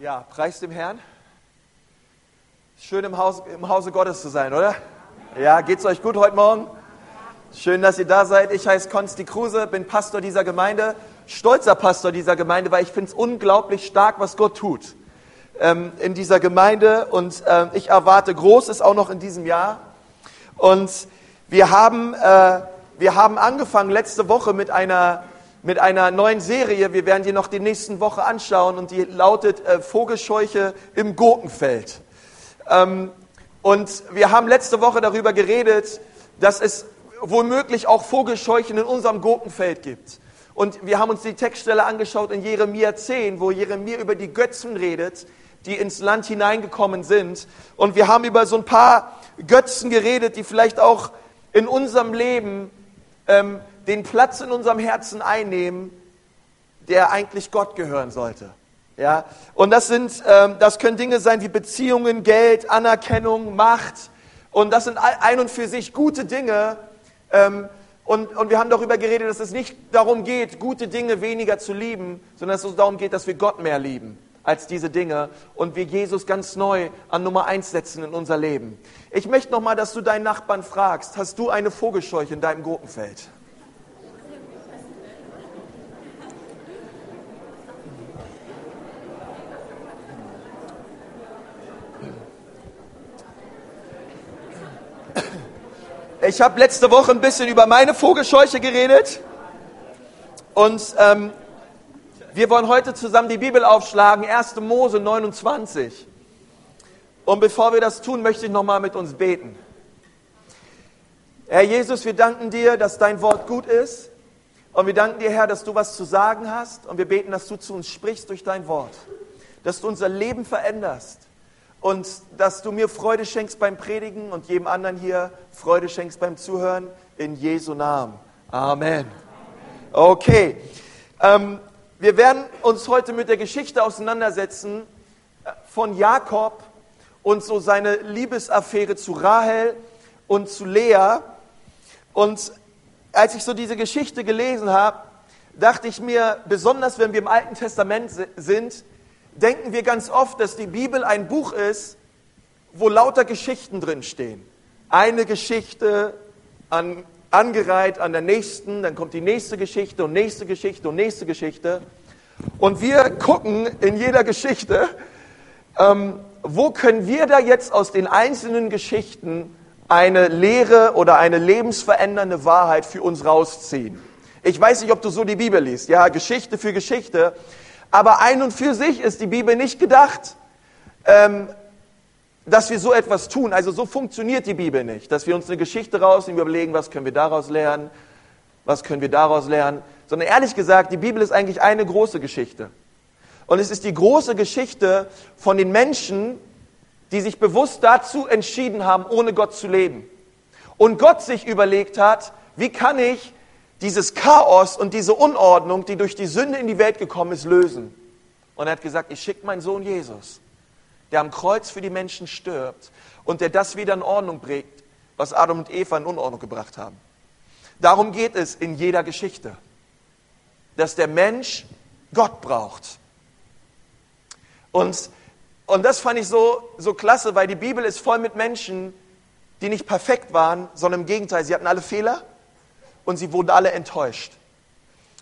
Ja, preis dem Herrn. Schön im, Haus, im Hause Gottes zu sein, oder? Ja, geht's euch gut heute Morgen? Schön, dass ihr da seid. Ich heiße Konsti Kruse, bin Pastor dieser Gemeinde, stolzer Pastor dieser Gemeinde, weil ich finde es unglaublich stark, was Gott tut ähm, in dieser Gemeinde und äh, ich erwarte Großes auch noch in diesem Jahr. Und wir haben, äh, wir haben angefangen letzte Woche mit einer mit einer neuen Serie. Wir werden die noch die nächsten Woche anschauen und die lautet äh, Vogelscheuche im Gurkenfeld. Ähm, und wir haben letzte Woche darüber geredet, dass es womöglich auch Vogelscheuchen in unserem Gurkenfeld gibt. Und wir haben uns die Textstelle angeschaut in Jeremia 10, wo Jeremia über die Götzen redet, die ins Land hineingekommen sind. Und wir haben über so ein paar Götzen geredet, die vielleicht auch in unserem Leben ähm, den Platz in unserem Herzen einnehmen, der eigentlich Gott gehören sollte. Ja, und das sind, ähm, das können Dinge sein wie Beziehungen, Geld, Anerkennung, Macht. Und das sind ein und für sich gute Dinge. Ähm, und, und wir haben darüber geredet, dass es nicht darum geht, gute Dinge weniger zu lieben, sondern dass es darum geht, dass wir Gott mehr lieben als diese Dinge und wir Jesus ganz neu an Nummer eins setzen in unser Leben. Ich möchte nochmal, dass du deinen Nachbarn fragst, hast du eine Vogelscheuche in deinem Gurkenfeld? Ich habe letzte Woche ein bisschen über meine Vogelscheuche geredet. Und ähm, wir wollen heute zusammen die Bibel aufschlagen, 1. Mose 29. Und bevor wir das tun, möchte ich nochmal mit uns beten. Herr Jesus, wir danken dir, dass dein Wort gut ist. Und wir danken dir, Herr, dass du was zu sagen hast. Und wir beten, dass du zu uns sprichst durch dein Wort. Dass du unser Leben veränderst und dass du mir Freude schenkst beim Predigen und jedem anderen hier Freude schenkst beim Zuhören. In Jesu Namen. Amen. Okay. Ähm, wir werden uns heute mit der Geschichte auseinandersetzen äh, von Jakob und so seine Liebesaffäre zu Rahel und zu Lea. Und als ich so diese Geschichte gelesen habe, dachte ich mir, besonders wenn wir im Alten Testament sind, denken wir ganz oft, dass die Bibel ein Buch ist, wo lauter Geschichten drinstehen. Eine Geschichte an, angereiht an der nächsten, dann kommt die nächste Geschichte und nächste Geschichte und nächste Geschichte. Und wir gucken in jeder Geschichte, ähm, wo können wir da jetzt aus den einzelnen Geschichten eine Lehre oder eine lebensverändernde Wahrheit für uns rausziehen. Ich weiß nicht, ob du so die Bibel liest, ja, Geschichte für Geschichte. Aber ein und für sich ist die Bibel nicht gedacht, ähm, dass wir so etwas tun. Also so funktioniert die Bibel nicht, dass wir uns eine Geschichte rausnehmen, überlegen, was können wir daraus lernen, was können wir daraus lernen. Sondern ehrlich gesagt, die Bibel ist eigentlich eine große Geschichte. Und es ist die große Geschichte von den Menschen, die sich bewusst dazu entschieden haben, ohne Gott zu leben. Und Gott sich überlegt hat, wie kann ich dieses Chaos und diese Unordnung, die durch die Sünde in die Welt gekommen ist, lösen. Und er hat gesagt, ich schicke meinen Sohn Jesus, der am Kreuz für die Menschen stirbt und der das wieder in Ordnung bringt, was Adam und Eva in Unordnung gebracht haben. Darum geht es in jeder Geschichte, dass der Mensch Gott braucht. Und, und das fand ich so, so klasse, weil die Bibel ist voll mit Menschen, die nicht perfekt waren, sondern im Gegenteil, sie hatten alle Fehler und sie wurden alle enttäuscht.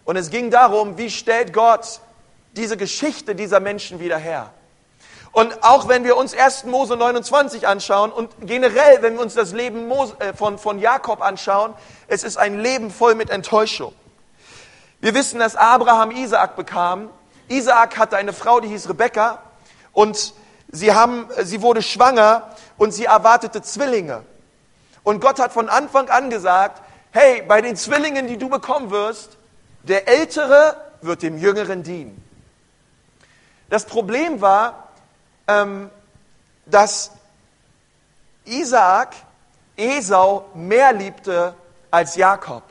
Und es ging darum, wie stellt Gott diese Geschichte dieser Menschen wieder her? Und auch wenn wir uns 1. Mose 29 anschauen und generell, wenn wir uns das Leben äh, von, von Jakob anschauen, es ist ein Leben voll mit Enttäuschung. Wir wissen, dass Abraham Isaak bekam. Isaak hatte eine Frau, die hieß Rebekka und sie, haben, sie wurde schwanger und sie erwartete Zwillinge. Und Gott hat von Anfang an gesagt, hey, bei den Zwillingen, die du bekommen wirst, der Ältere wird dem Jüngeren dienen. Das Problem war, ähm, dass Isaak Esau mehr liebte als Jakob.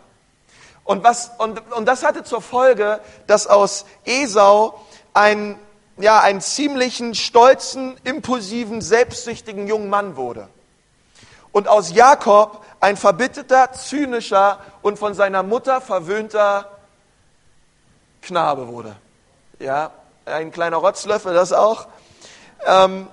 Und, was, und, und das hatte zur Folge, dass aus Esau ein, ja, einen ziemlichen stolzen, impulsiven, selbstsüchtigen jungen Mann wurde. Und aus Jakob ein verbitterter, zynischer und von seiner Mutter verwöhnter Knabe wurde. Ja, ein kleiner Rotzlöffel, das auch. Ähm,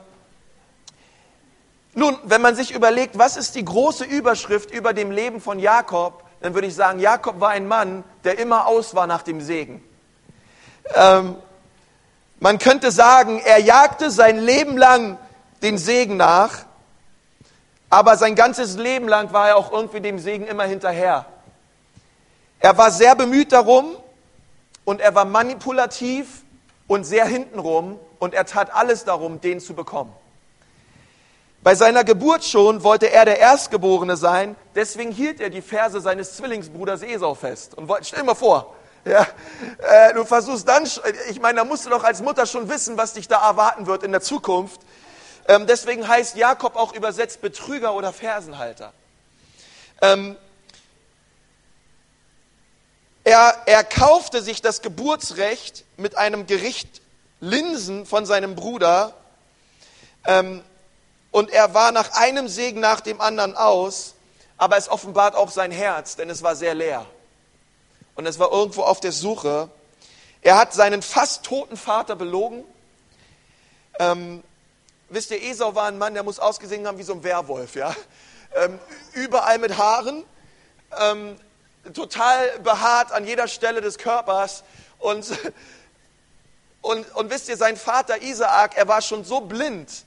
nun, wenn man sich überlegt, was ist die große Überschrift über dem Leben von Jakob, dann würde ich sagen, Jakob war ein Mann, der immer aus war nach dem Segen. Ähm, man könnte sagen, er jagte sein Leben lang den Segen nach, aber sein ganzes Leben lang war er auch irgendwie dem Segen immer hinterher. Er war sehr bemüht darum und er war manipulativ und sehr hintenrum und er tat alles darum, den zu bekommen. Bei seiner Geburt schon wollte er der Erstgeborene sein, deswegen hielt er die Verse seines Zwillingsbruders Esau fest. Und stell dir mal vor, ja, äh, du versuchst dann, ich meine, da musst du doch als Mutter schon wissen, was dich da erwarten wird in der Zukunft. Ähm, deswegen heißt Jakob auch übersetzt Betrüger oder Fersenhalter. Ähm, er, er kaufte sich das Geburtsrecht mit einem Gericht Linsen von seinem Bruder. Ähm, und er war nach einem Segen nach dem anderen aus, aber es offenbart auch sein Herz, denn es war sehr leer. Und es war irgendwo auf der Suche. Er hat seinen fast toten Vater belogen. Ähm, wisst ihr, Esau war ein Mann, der muss ausgesehen haben wie so ein Werwolf, ja. Ähm, überall mit Haaren, ähm, total behaart an jeder Stelle des Körpers. Und, und, und wisst ihr, sein Vater Isaak, er war schon so blind,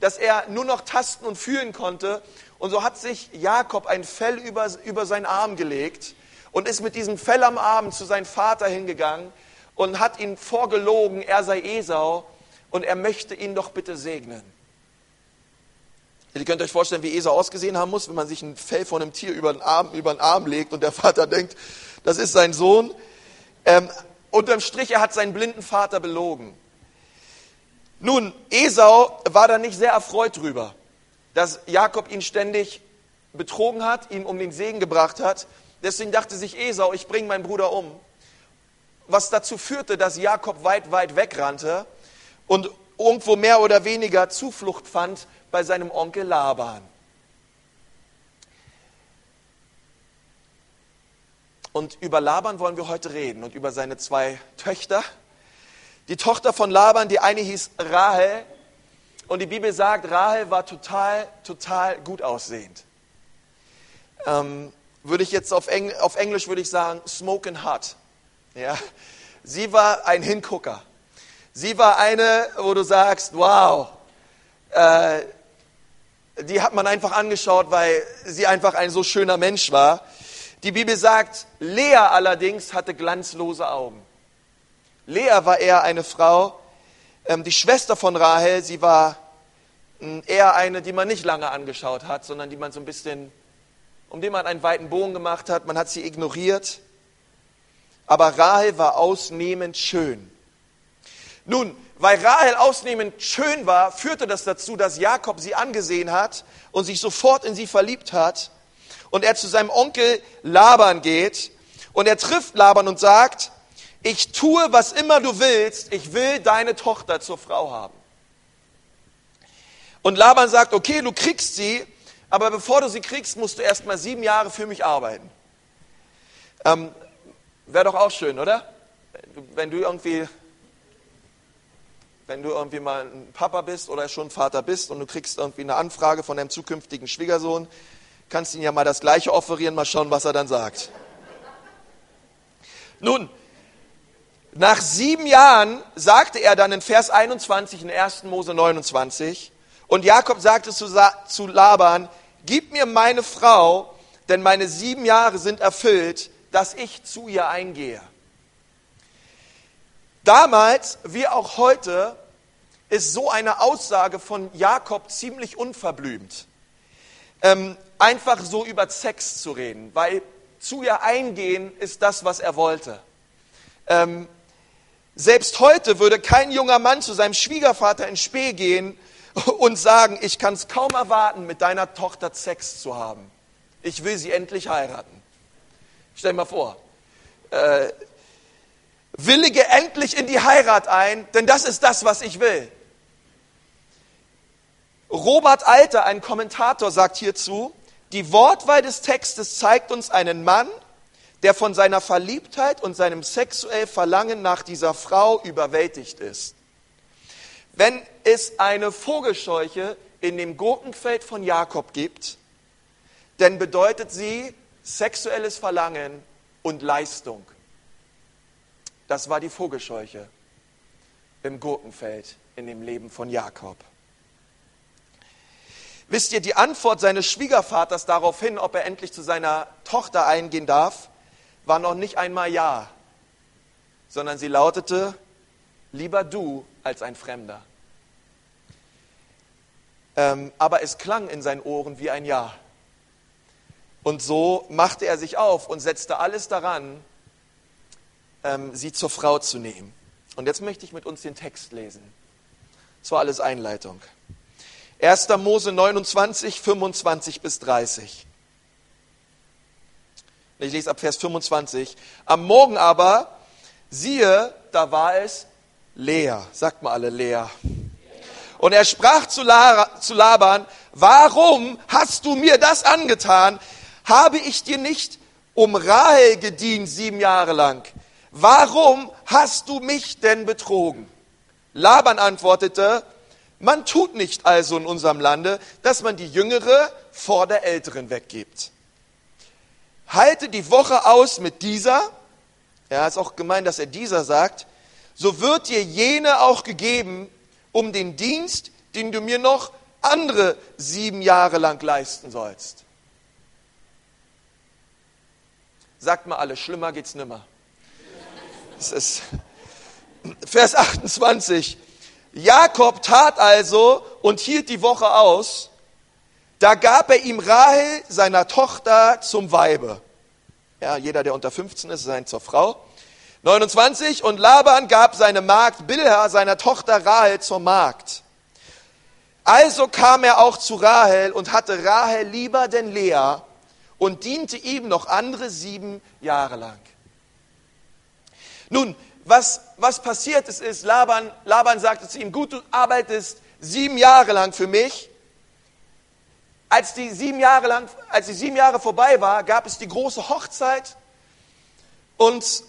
dass er nur noch tasten und fühlen konnte. Und so hat sich Jakob ein Fell über, über seinen Arm gelegt und ist mit diesem Fell am Arm zu seinem Vater hingegangen und hat ihn vorgelogen, er sei Esau und er möchte ihn doch bitte segnen. Ihr könnt euch vorstellen, wie Esau ausgesehen haben muss, wenn man sich ein Fell von einem Tier über den Arm, über den Arm legt und der Vater denkt, das ist sein Sohn. Ähm, unterm Strich, er hat seinen blinden Vater belogen. Nun, Esau war da nicht sehr erfreut drüber, dass Jakob ihn ständig betrogen hat, ihn um den Segen gebracht hat. Deswegen dachte sich Esau, ich bringe meinen Bruder um. Was dazu führte, dass Jakob weit, weit wegrannte und irgendwo mehr oder weniger Zuflucht fand bei seinem Onkel Laban. Und über Laban wollen wir heute reden und über seine zwei Töchter, die Tochter von Laban, die eine hieß Rahel. Und die Bibel sagt, Rahel war total, total gut aussehend. Ähm, würde ich jetzt auf, Engl auf Englisch würde ich sagen, smoking hot. Ja? Sie war ein Hingucker. Sie war eine, wo du sagst, wow, äh, die hat man einfach angeschaut, weil sie einfach ein so schöner Mensch war. Die Bibel sagt, Lea allerdings hatte glanzlose Augen. Lea war eher eine Frau, ähm, die Schwester von Rahel, sie war ähm, eher eine, die man nicht lange angeschaut hat, sondern die man so ein bisschen, um die man einen weiten Bogen gemacht hat, man hat sie ignoriert. Aber Rahel war ausnehmend schön. Nun, weil Rahel ausnehmend schön war, führte das dazu, dass Jakob sie angesehen hat und sich sofort in sie verliebt hat. Und er zu seinem Onkel Laban geht und er trifft Laban und sagt, ich tue, was immer du willst, ich will deine Tochter zur Frau haben. Und Laban sagt, okay, du kriegst sie, aber bevor du sie kriegst, musst du erst mal sieben Jahre für mich arbeiten. Ähm, Wäre doch auch schön, oder? Wenn du irgendwie, wenn du irgendwie mal ein Papa bist oder schon Vater bist und du kriegst irgendwie eine Anfrage von deinem zukünftigen Schwiegersohn, kannst du ihm ja mal das Gleiche offerieren, mal schauen, was er dann sagt. Nun, nach sieben Jahren sagte er dann in Vers 21 in 1. Mose 29, und Jakob sagte zu, zu Laban, gib mir meine Frau, denn meine sieben Jahre sind erfüllt, dass ich zu ihr eingehe. Damals, wie auch heute, ist so eine Aussage von Jakob ziemlich unverblümt. Ähm, einfach so über Sex zu reden, weil zu ihr eingehen ist das, was er wollte. Ähm, selbst heute würde kein junger Mann zu seinem Schwiegervater in Spee gehen und sagen, ich kann es kaum erwarten, mit deiner Tochter Sex zu haben. Ich will sie endlich heiraten. Stell dir mal vor, äh, willige endlich in die Heirat ein, denn das ist das, was ich will. Robert Alter, ein Kommentator, sagt hierzu, die Wortwahl des Textes zeigt uns einen Mann, der von seiner Verliebtheit und seinem sexuellen Verlangen nach dieser Frau überwältigt ist. wenn es eine Vogelscheuche in dem Gurkenfeld von Jakob gibt, dann bedeutet sie sexuelles Verlangen und Leistung. Das war die Vogelscheuche im Gurkenfeld in dem Leben von Jakob. Wisst ihr, die Antwort seines Schwiegervaters darauf hin, ob er endlich zu seiner Tochter eingehen darf, war noch nicht einmal Ja, sondern sie lautete, lieber du als ein Fremder. Ähm, aber es klang in seinen Ohren wie ein Ja. Und so machte er sich auf und setzte alles daran, sie zur Frau zu nehmen. Und jetzt möchte ich mit uns den Text lesen. Das war alles Einleitung. 1. Mose 29, 25 bis 30. Ich lese ab Vers 25. Am Morgen aber, siehe, da war es Lea. Sagt mal alle Lea. Und er sprach zu, Laban, warum hast du mir das angetan? Habe ich dir nicht um Rahel gedient sieben Jahre lang? Warum hast du mich denn betrogen? Laban antwortete, man tut nicht also in unserem Lande, dass man die Jüngere vor der Älteren weggibt. Halte die Woche aus mit dieser, ja, ist auch gemein, dass er dieser sagt, so wird dir jene auch gegeben, um den Dienst, den du mir noch andere sieben Jahre lang leisten sollst. Sagt mal alle, schlimmer geht's nimmer. Das ist Vers 28. Jakob tat also und hielt die Woche aus. Da gab er ihm Rahel, seiner Tochter, zum Weibe. Ja, jeder, der unter 15 ist, sein zur Frau. 29. Und Laban gab seine Magd Bilha, seiner Tochter Rahel, zur Magd. Also kam er auch zu Rahel und hatte Rahel lieber denn Lea und diente ihm noch andere sieben Jahre lang. Nun, was, was passiert ist, ist, Laban, Laban sagte zu ihm, gut, du arbeitest sieben Jahre lang für mich. Als die sieben Jahre lang, als die sieben Jahre vorbei war, gab es die große Hochzeit. Und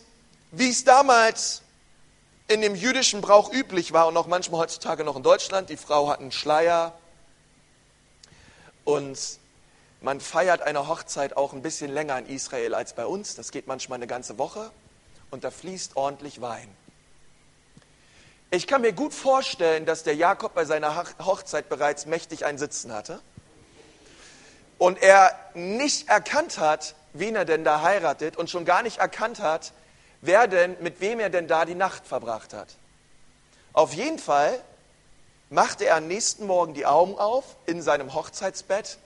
wie es damals in dem jüdischen Brauch üblich war und auch manchmal heutzutage noch in Deutschland, die Frau hat einen Schleier und man feiert eine Hochzeit auch ein bisschen länger in Israel als bei uns. Das geht manchmal eine ganze Woche und da fließt ordentlich Wein. Ich kann mir gut vorstellen, dass der Jakob bei seiner Hochzeit bereits mächtig ein Sitzen hatte und er nicht erkannt hat, wen er denn da heiratet und schon gar nicht erkannt hat, wer denn, mit wem er denn da die Nacht verbracht hat. Auf jeden Fall machte er am nächsten Morgen die Augen auf in seinem Hochzeitsbett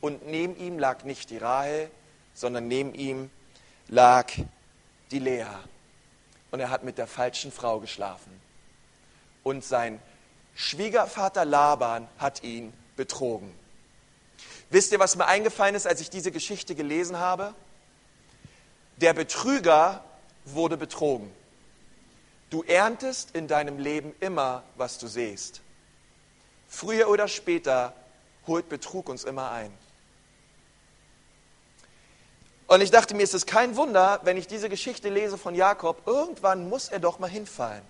und neben ihm lag nicht die Rahel, sondern neben ihm lag die Lea. Und er hat mit der falschen Frau geschlafen. Und sein Schwiegervater Laban hat ihn betrogen. Wisst ihr, was mir eingefallen ist, als ich diese Geschichte gelesen habe? Der Betrüger wurde betrogen. Du erntest in deinem Leben immer, was du siehst. Früher oder später holt Betrug uns immer ein. Und ich dachte mir, es ist kein Wunder, wenn ich diese Geschichte lese von Jakob, irgendwann muss er doch mal hinfallen.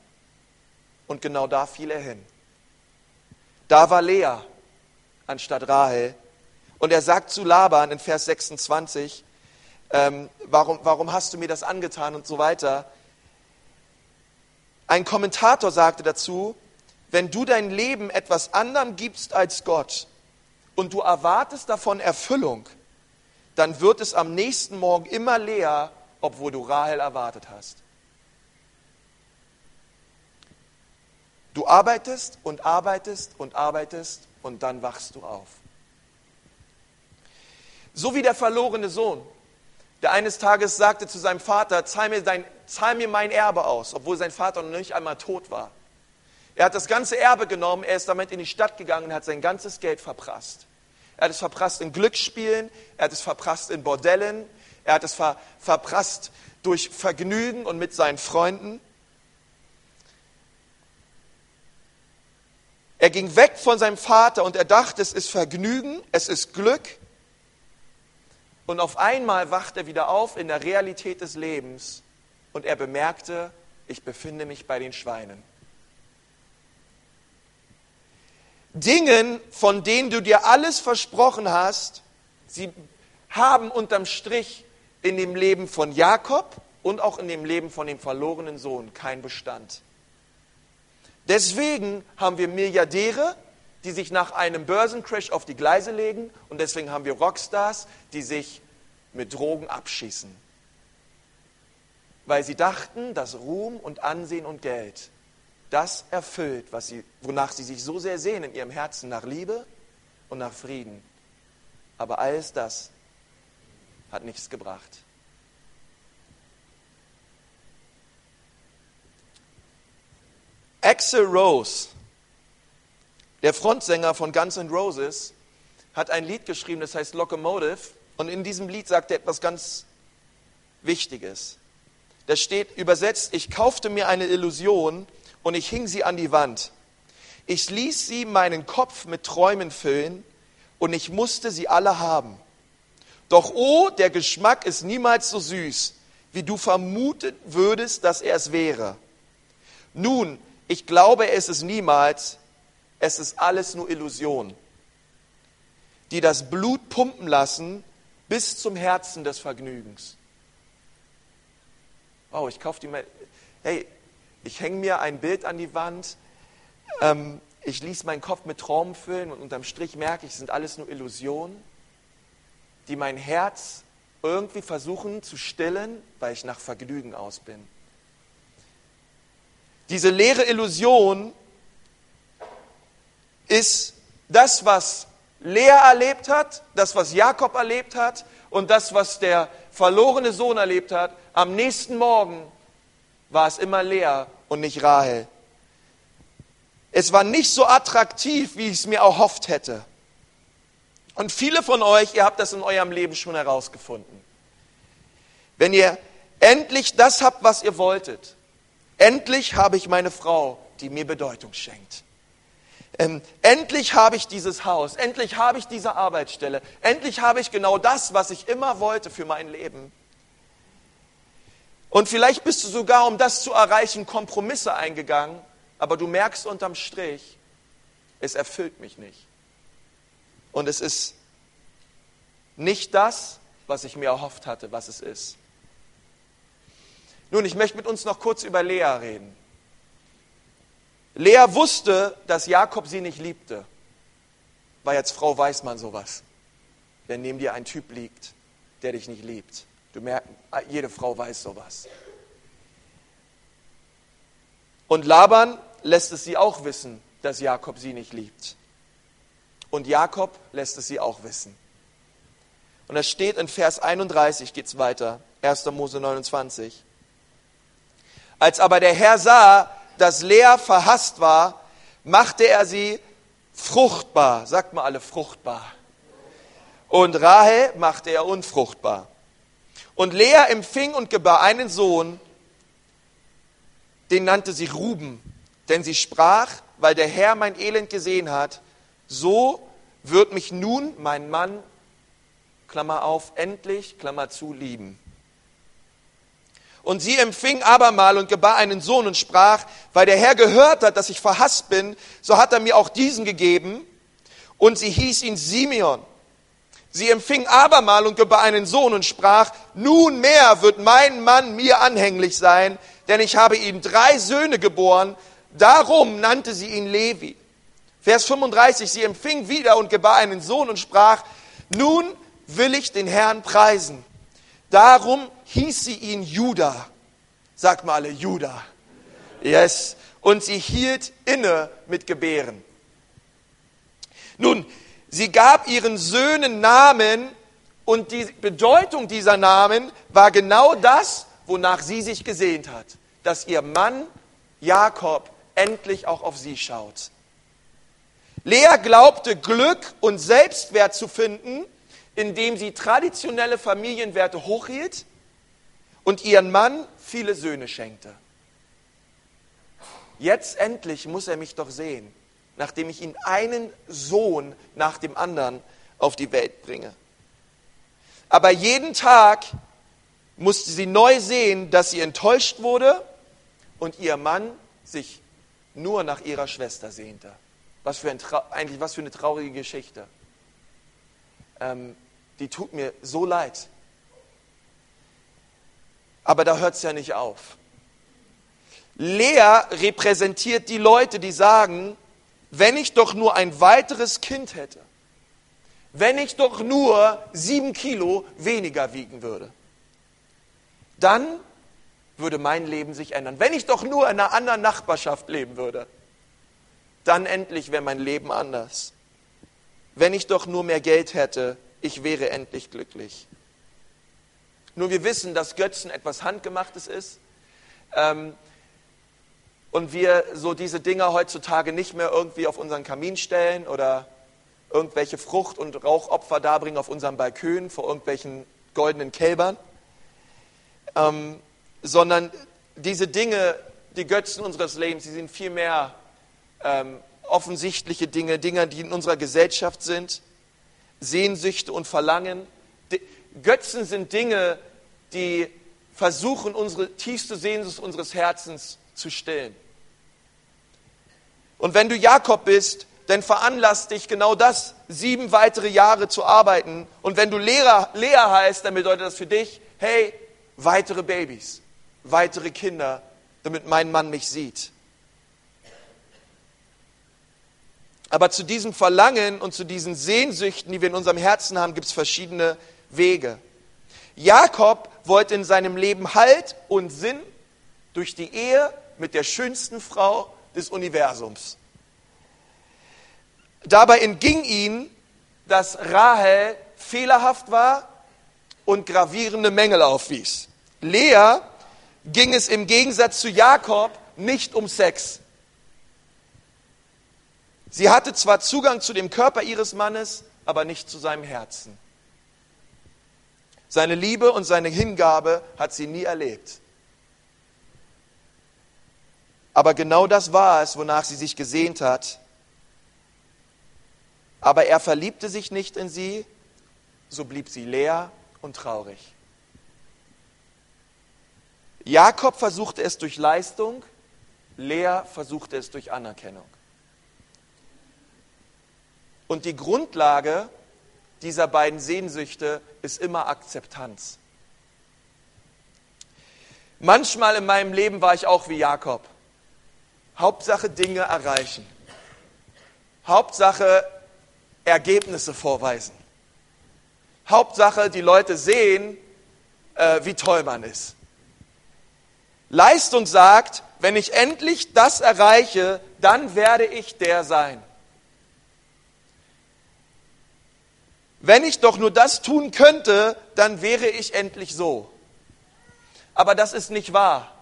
Und genau da fiel er hin. Da war Lea anstatt Rahel. Und er sagt zu Laban in Vers 26, ähm, warum, warum hast du mir das angetan und so weiter. Ein Kommentator sagte dazu, wenn du dein Leben etwas anderem gibst als Gott und du erwartest davon Erfüllung, dann wird es am nächsten Morgen immer leer, obwohl du Rahel erwartet hast. Du arbeitest und arbeitest und arbeitest und dann wachst du auf. So wie der verlorene Sohn, der eines Tages sagte zu seinem Vater, zahl mir, dein, zahl mir mein Erbe aus, obwohl sein Vater noch nicht einmal tot war. Er hat das ganze Erbe genommen, er ist damit in die Stadt gegangen und hat sein ganzes Geld verprasst. Er hat es verprasst in Glücksspielen, er hat es verprasst in Bordellen, er hat es ver verprasst durch Vergnügen und mit seinen Freunden. Er ging weg von seinem Vater und er dachte, es ist Vergnügen, es ist Glück. Und auf einmal wacht er wieder auf in der Realität des Lebens und er bemerkte, ich befinde mich bei den Schweinen. Dingen, von denen du dir alles versprochen hast, sie haben unterm Strich in dem Leben von Jakob und auch in dem Leben von dem verlorenen Sohn keinen Bestand. Deswegen haben wir Milliardäre, die sich nach einem Börsencrash auf die Gleise legen und deswegen haben wir Rockstars, die sich mit Drogen abschießen. Weil sie dachten, dass Ruhm und Ansehen und Geld das erfüllt, was sie, wonach sie sich so sehr sehen in ihrem Herzen nach Liebe und nach Frieden. Aber alles das hat nichts gebracht. Axel Rose, der Frontsänger von Guns N' Roses, hat ein Lied geschrieben, das heißt Locomotive. Und in diesem Lied sagt er etwas ganz Wichtiges. Da steht übersetzt, ich kaufte mir eine Illusion und ich hing sie an die Wand. Ich ließ sie meinen Kopf mit Träumen füllen und ich musste sie alle haben. Doch oh, der Geschmack ist niemals so süß, wie du vermutet würdest, dass er es wäre. Nun, ich glaube es ist niemals, es ist alles nur Illusion, die das Blut pumpen lassen bis zum Herzen des Vergnügens. Wow, ich kaufe die mal. Hey, ich hänge mir ein Bild an die Wand, ähm, ich ließ meinen Kopf mit Träumen füllen und unterm Strich merke ich, es sind alles nur Illusionen, die mein Herz irgendwie versuchen zu stillen, weil ich nach Vergnügen aus bin. Diese leere Illusion ist das, was Lea erlebt hat, das, was Jakob erlebt hat und das, was der verlorene Sohn erlebt hat. Am nächsten Morgen war es immer Lea und nicht Rahel. Es war nicht so attraktiv, wie ich es mir erhofft hätte. Und viele von euch, ihr habt das in eurem Leben schon herausgefunden. Wenn ihr endlich das habt, was ihr wolltet, endlich habe ich meine Frau, die mir Bedeutung schenkt. Ähm, endlich habe ich dieses Haus, endlich habe ich diese Arbeitsstelle, endlich habe ich genau das, was ich immer wollte für mein Leben. Und vielleicht bist du sogar, um das zu erreichen, Kompromisse eingegangen, aber du merkst unterm Strich, es erfüllt mich nicht. Und es ist nicht das, was ich mir erhofft hatte, was es ist. Nun, ich möchte mit uns noch kurz über Lea reden. Lea wusste, dass Jakob sie nicht liebte. Weil als Frau weiß man sowas. Wenn neben dir ein Typ liegt, der dich nicht liebt. Du merkst, jede Frau weiß sowas. Und Laban lässt es sie auch wissen, dass Jakob sie nicht liebt. Und Jakob lässt es sie auch wissen. Und es steht in Vers 31, geht es weiter, 1. Mose 29. Als aber der Herr sah, dass Lea verhasst war, machte er sie fruchtbar. Sagt mal alle fruchtbar. Und Rahel machte er unfruchtbar. Und Lea empfing und gebar einen Sohn, den nannte sie Ruben, denn sie sprach, weil der Herr mein Elend gesehen hat, so wird mich nun mein Mann, Klammer auf, endlich, Klammer zu, lieben. Und sie empfing abermal und gebar einen Sohn und sprach, weil der Herr gehört hat, dass ich verhasst bin, so hat er mir auch diesen gegeben. Und sie hieß ihn Simeon. Sie empfing abermal und gebar einen Sohn und sprach, nunmehr wird mein Mann mir anhänglich sein, denn ich habe ihm drei Söhne geboren, darum nannte sie ihn Levi. Vers 35, sie empfing wieder und gebar einen Sohn und sprach, nun will ich den Herrn preisen. Darum hieß sie ihn Judah. Sagt mal alle, Judah. Yes. Und sie hielt inne mit Gebären. Nun, Sie gab ihren Söhnen Namen und die Bedeutung dieser Namen war genau das, wonach sie sich gesehnt hat, dass ihr Mann Jakob endlich auch auf sie schaut. Lea glaubte Glück und Selbstwert zu finden, indem sie traditionelle Familienwerte hochhielt und ihren Mann viele Söhne schenkte. Jetzt endlich muss er mich doch sehen nachdem ich ihn einen Sohn nach dem anderen auf die Welt bringe. Aber jeden Tag musste sie neu sehen, dass sie enttäuscht wurde und ihr Mann sich nur nach ihrer Schwester sehnte. Was für ein eigentlich was für eine traurige Geschichte. Ähm, die tut mir so leid. Aber da hört es ja nicht auf. Lea repräsentiert die Leute, die sagen, wenn ich doch nur ein weiteres Kind hätte, wenn ich doch nur sieben Kilo weniger wiegen würde, dann würde mein Leben sich ändern. Wenn ich doch nur in einer anderen Nachbarschaft leben würde, dann endlich wäre mein Leben anders. Wenn ich doch nur mehr Geld hätte, ich wäre endlich glücklich. Nur wir wissen, dass Götzen etwas Handgemachtes ist. Ähm, und wir so diese Dinger heutzutage nicht mehr irgendwie auf unseren Kamin stellen oder irgendwelche Frucht- und Rauchopfer darbringen auf unseren Balkön vor irgendwelchen goldenen Kälbern, ähm, sondern diese Dinge, die Götzen unseres Lebens, die sind vielmehr ähm, offensichtliche Dinge, Dinge, die in unserer Gesellschaft sind, Sehnsüchte und Verlangen. Die, Götzen sind Dinge, die versuchen, unsere tiefste Sehnsucht unseres Herzens zu stillen. Und wenn du Jakob bist, dann veranlasst dich genau das, sieben weitere Jahre zu arbeiten. Und wenn du Lehrer, Lea heißt, dann bedeutet das für dich, hey, weitere Babys, weitere Kinder, damit mein Mann mich sieht. Aber zu diesem Verlangen und zu diesen Sehnsüchten, die wir in unserem Herzen haben, gibt es verschiedene Wege. Jakob wollte in seinem Leben Halt und Sinn durch die Ehe mit der schönsten Frau des Universums. Dabei entging ihm, dass Rahel fehlerhaft war und gravierende Mängel aufwies. Lea ging es im Gegensatz zu Jakob nicht um Sex. Sie hatte zwar Zugang zu dem Körper ihres Mannes, aber nicht zu seinem Herzen. Seine Liebe und seine Hingabe hat sie nie erlebt. Aber genau das war es, wonach sie sich gesehnt hat. Aber er verliebte sich nicht in sie, so blieb sie leer und traurig. Jakob versuchte es durch Leistung, Lea versuchte es durch Anerkennung. Und die Grundlage dieser beiden Sehnsüchte ist immer Akzeptanz. Manchmal in meinem Leben war ich auch wie Jakob. Hauptsache Dinge erreichen. Hauptsache Ergebnisse vorweisen. Hauptsache die Leute sehen, äh, wie toll man ist. Leistung sagt, wenn ich endlich das erreiche, dann werde ich der sein. Wenn ich doch nur das tun könnte, dann wäre ich endlich so. Aber das ist nicht wahr,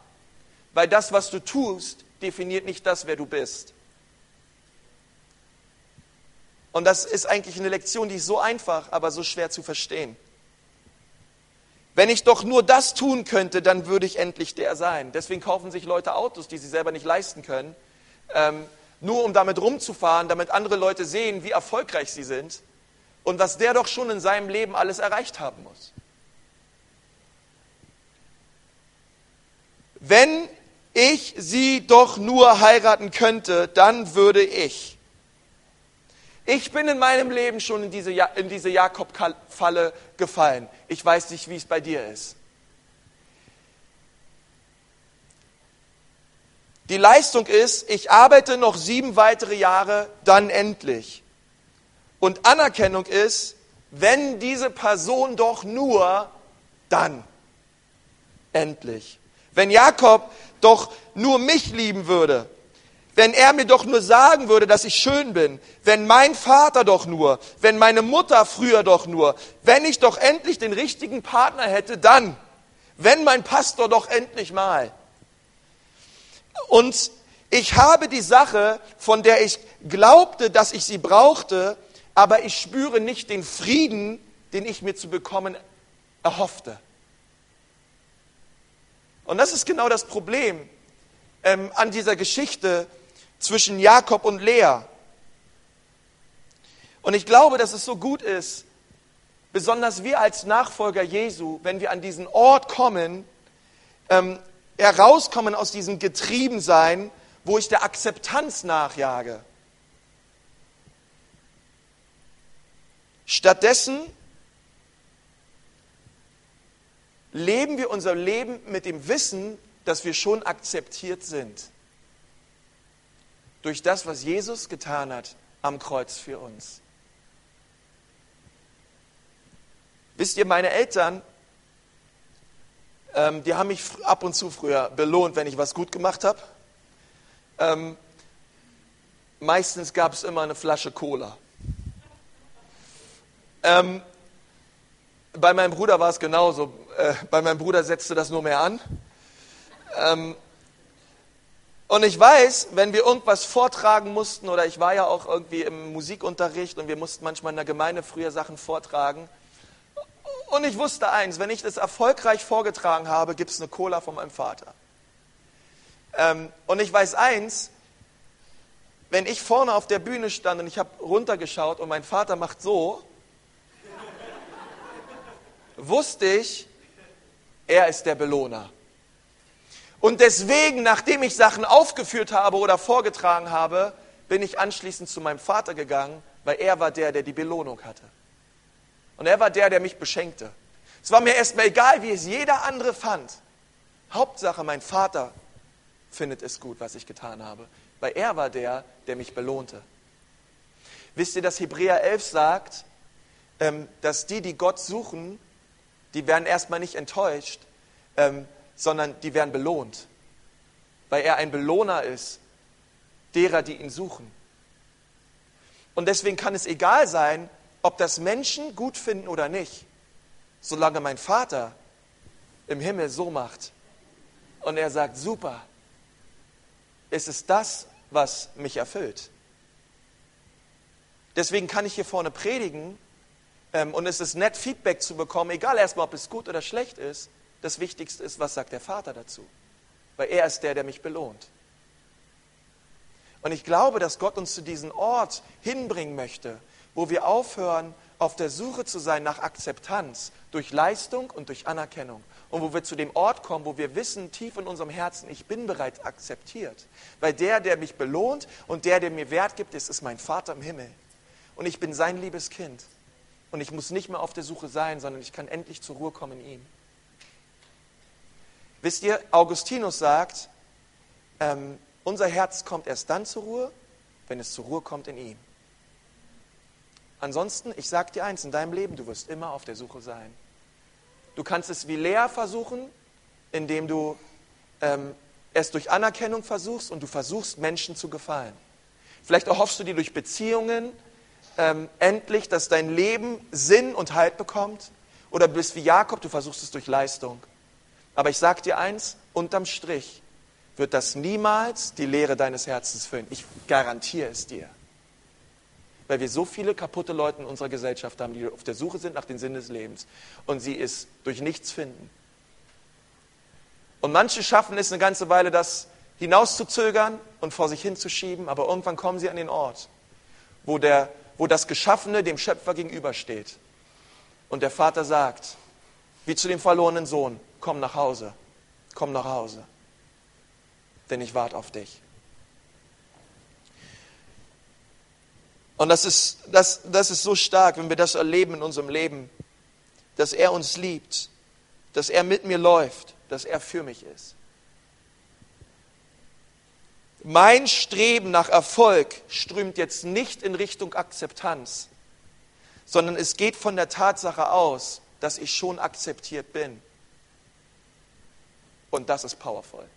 weil das, was du tust, definiert nicht das, wer du bist. Und das ist eigentlich eine Lektion, die ist so einfach, aber so schwer zu verstehen. Wenn ich doch nur das tun könnte, dann würde ich endlich der sein. Deswegen kaufen sich Leute Autos, die sie selber nicht leisten können, ähm, nur um damit rumzufahren, damit andere Leute sehen, wie erfolgreich sie sind und was der doch schon in seinem Leben alles erreicht haben muss. Wenn ich sie doch nur heiraten könnte, dann würde ich. Ich bin in meinem Leben schon in diese, in diese Jakob-Falle gefallen. Ich weiß nicht, wie es bei dir ist. Die Leistung ist, ich arbeite noch sieben weitere Jahre, dann endlich. Und Anerkennung ist, wenn diese Person doch nur, dann endlich. Wenn Jakob doch nur mich lieben würde, wenn er mir doch nur sagen würde, dass ich schön bin, wenn mein Vater doch nur, wenn meine Mutter früher doch nur, wenn ich doch endlich den richtigen Partner hätte, dann, wenn mein Pastor doch endlich mal. Und ich habe die Sache, von der ich glaubte, dass ich sie brauchte, aber ich spüre nicht den Frieden, den ich mir zu bekommen erhoffte. Und das ist genau das Problem ähm, an dieser Geschichte zwischen Jakob und Lea. Und ich glaube, dass es so gut ist, besonders wir als Nachfolger Jesu, wenn wir an diesen Ort kommen, ähm, herauskommen aus diesem Getriebensein, wo ich der Akzeptanz nachjage. Stattdessen leben wir unser Leben mit dem Wissen, dass wir schon akzeptiert sind durch das, was Jesus getan hat am Kreuz für uns. Wisst ihr, meine Eltern, ähm, die haben mich ab und zu früher belohnt, wenn ich was gut gemacht habe. Ähm, meistens gab es immer eine Flasche Cola. Ähm, bei meinem Bruder war es genauso. Äh, bei meinem Bruder setzte das nur mehr an. Ähm, und ich weiß, wenn wir irgendwas vortragen mussten, oder ich war ja auch irgendwie im Musikunterricht und wir mussten manchmal in der Gemeinde früher Sachen vortragen. Und ich wusste eins, wenn ich das erfolgreich vorgetragen habe, gibt es eine Cola von meinem Vater. Ähm, und ich weiß eins, wenn ich vorne auf der Bühne stand und ich habe runtergeschaut und mein Vater macht so, wusste ich, er ist der Belohner. Und deswegen, nachdem ich Sachen aufgeführt habe oder vorgetragen habe, bin ich anschließend zu meinem Vater gegangen, weil er war der, der die Belohnung hatte. Und er war der, der mich beschenkte. Es war mir erstmal egal, wie es jeder andere fand. Hauptsache, mein Vater findet es gut, was ich getan habe, weil er war der, der mich belohnte. Wisst ihr, dass Hebräer 11 sagt, ähm, dass die, die Gott suchen, die werden erstmal nicht enttäuscht, ähm, sondern die werden belohnt, weil er ein Belohner ist derer, die ihn suchen. Und deswegen kann es egal sein, ob das Menschen gut finden oder nicht, solange mein Vater im Himmel so macht und er sagt, super, ist es das, was mich erfüllt. Deswegen kann ich hier vorne predigen und es ist nett, Feedback zu bekommen, egal erstmal, ob es gut oder schlecht ist. Das Wichtigste ist, was sagt der Vater dazu? Weil er ist der, der mich belohnt. Und ich glaube, dass Gott uns zu diesem Ort hinbringen möchte, wo wir aufhören, auf der Suche zu sein nach Akzeptanz durch Leistung und durch Anerkennung. Und wo wir zu dem Ort kommen, wo wir wissen, tief in unserem Herzen, ich bin bereits akzeptiert. Weil der, der mich belohnt und der, der mir Wert gibt, ist, ist mein Vater im Himmel. Und ich bin sein liebes Kind. Und ich muss nicht mehr auf der Suche sein, sondern ich kann endlich zur Ruhe kommen in ihm. Wisst ihr, Augustinus sagt, ähm, unser Herz kommt erst dann zur Ruhe, wenn es zur Ruhe kommt in ihm. Ansonsten, ich sage dir eins, in deinem Leben, du wirst immer auf der Suche sein. Du kannst es wie Lea versuchen, indem du ähm, es durch Anerkennung versuchst und du versuchst, Menschen zu gefallen. Vielleicht erhoffst du dir durch Beziehungen, ähm, endlich, dass dein Leben Sinn und Halt bekommt. Oder bist wie Jakob, du versuchst es durch Leistung. Aber ich sage dir eins, unterm Strich wird das niemals die Leere deines Herzens füllen. Ich garantiere es dir. Weil wir so viele kaputte Leute in unserer Gesellschaft haben, die auf der Suche sind nach dem Sinn des Lebens und sie es durch nichts finden. Und manche schaffen es eine ganze Weile, das hinauszuzögern und vor sich hinzuschieben, aber irgendwann kommen sie an den Ort, wo der wo das Geschaffene dem Schöpfer gegenübersteht. Und der Vater sagt, wie zu dem verlorenen Sohn, komm nach Hause, komm nach Hause, denn ich warte auf dich. Und das ist, das, das ist so stark, wenn wir das erleben in unserem Leben, dass er uns liebt, dass er mit mir läuft, dass er für mich ist. Mein Streben nach Erfolg strömt jetzt nicht in Richtung Akzeptanz, sondern es geht von der Tatsache aus, dass ich schon akzeptiert bin. Und das ist powerful.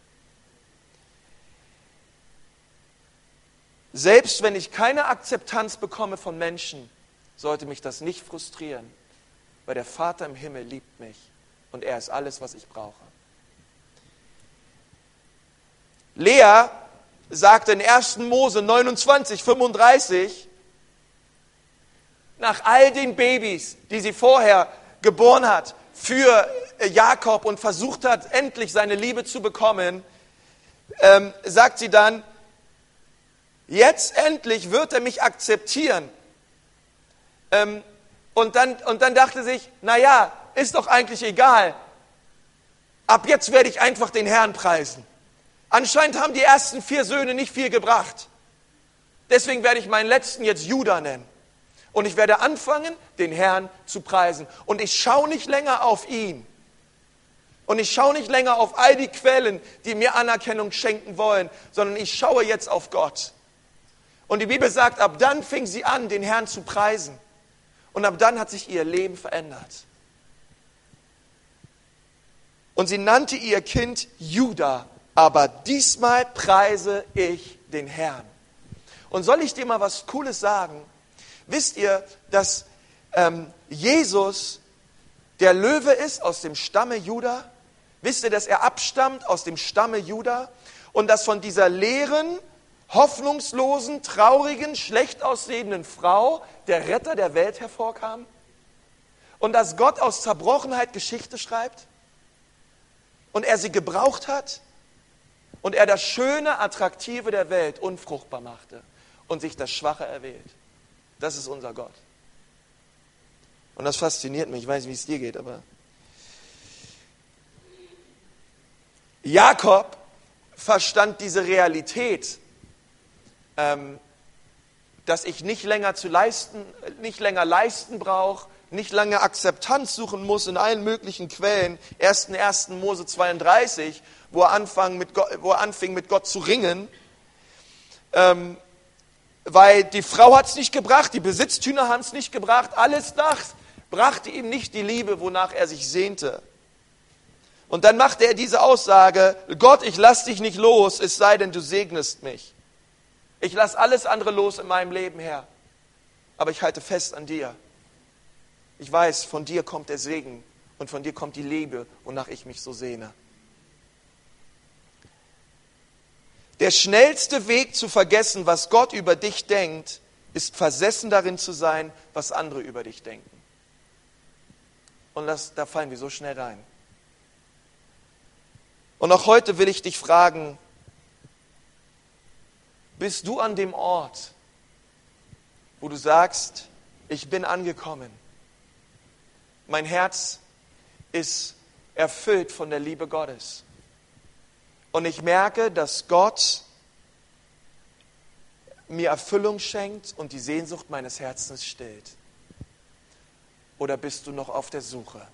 Selbst wenn ich keine Akzeptanz bekomme von Menschen, sollte mich das nicht frustrieren, weil der Vater im Himmel liebt mich und er ist alles, was ich brauche. Lea sagt in 1. Mose 29, 35, nach all den Babys, die sie vorher geboren hat, für äh, Jakob und versucht hat, endlich seine Liebe zu bekommen, ähm, sagt sie dann, jetzt endlich wird er mich akzeptieren. Ähm, und, dann, und dann dachte sich, naja, ist doch eigentlich egal. Ab jetzt werde ich einfach den Herrn preisen. Anscheinend haben die ersten vier Söhne nicht viel gebracht. Deswegen werde ich meinen letzten jetzt Judah nennen. Und ich werde anfangen, den Herrn zu preisen. Und ich schaue nicht länger auf ihn. Und ich schaue nicht länger auf all die Quellen, die mir Anerkennung schenken wollen, sondern ich schaue jetzt auf Gott. Und die Bibel sagt, ab dann fing sie an, den Herrn zu preisen. Und ab dann hat sich ihr Leben verändert. Und sie nannte ihr Kind Judah, aber diesmal preise ich den Herrn. Und soll ich dir mal was Cooles sagen? Wisst ihr, dass ähm, Jesus der Löwe ist aus dem Stamme Judah? Wisst ihr, dass er abstammt aus dem Stamme Judah? Und dass von dieser leeren, hoffnungslosen, traurigen, schlecht aussehenden Frau der Retter der Welt hervorkam? Und dass Gott aus Zerbrochenheit Geschichte schreibt? Und er sie gebraucht hat? Und er das Schöne, Attraktive der Welt unfruchtbar machte und sich das Schwache erwählt? Das ist unser Gott. Und das fasziniert mich. Ich weiß nicht, wie es dir geht, aber. Jakob verstand diese Realität, ähm, dass ich nicht länger zu leisten, nicht länger leisten brauche, nicht lange Akzeptanz suchen muss in allen möglichen Quellen. 1. Mose 32, wo er, anfang mit Gott, wo er anfing, mit Gott zu ringen. Ähm, weil die Frau hat es nicht gebracht, die Besitztümer haben es nicht gebracht, alles das brachte ihm nicht die Liebe, wonach er sich sehnte. Und dann machte er diese Aussage, Gott, ich lass dich nicht los, es sei denn, du segnest mich. Ich lass alles andere los in meinem Leben her, aber ich halte fest an dir. Ich weiß, von dir kommt der Segen und von dir kommt die Liebe, wonach ich mich so sehne. Der schnellste Weg zu vergessen, was Gott über dich denkt, ist versessen darin zu sein, was andere über dich denken. Und das, da fallen wir so schnell rein. Und auch heute will ich dich fragen, bist du an dem Ort, wo du sagst, ich bin angekommen. Mein Herz ist erfüllt von der Liebe Gottes. Und ich merke, dass Gott mir Erfüllung schenkt und die Sehnsucht meines Herzens stillt. Oder bist du noch auf der Suche?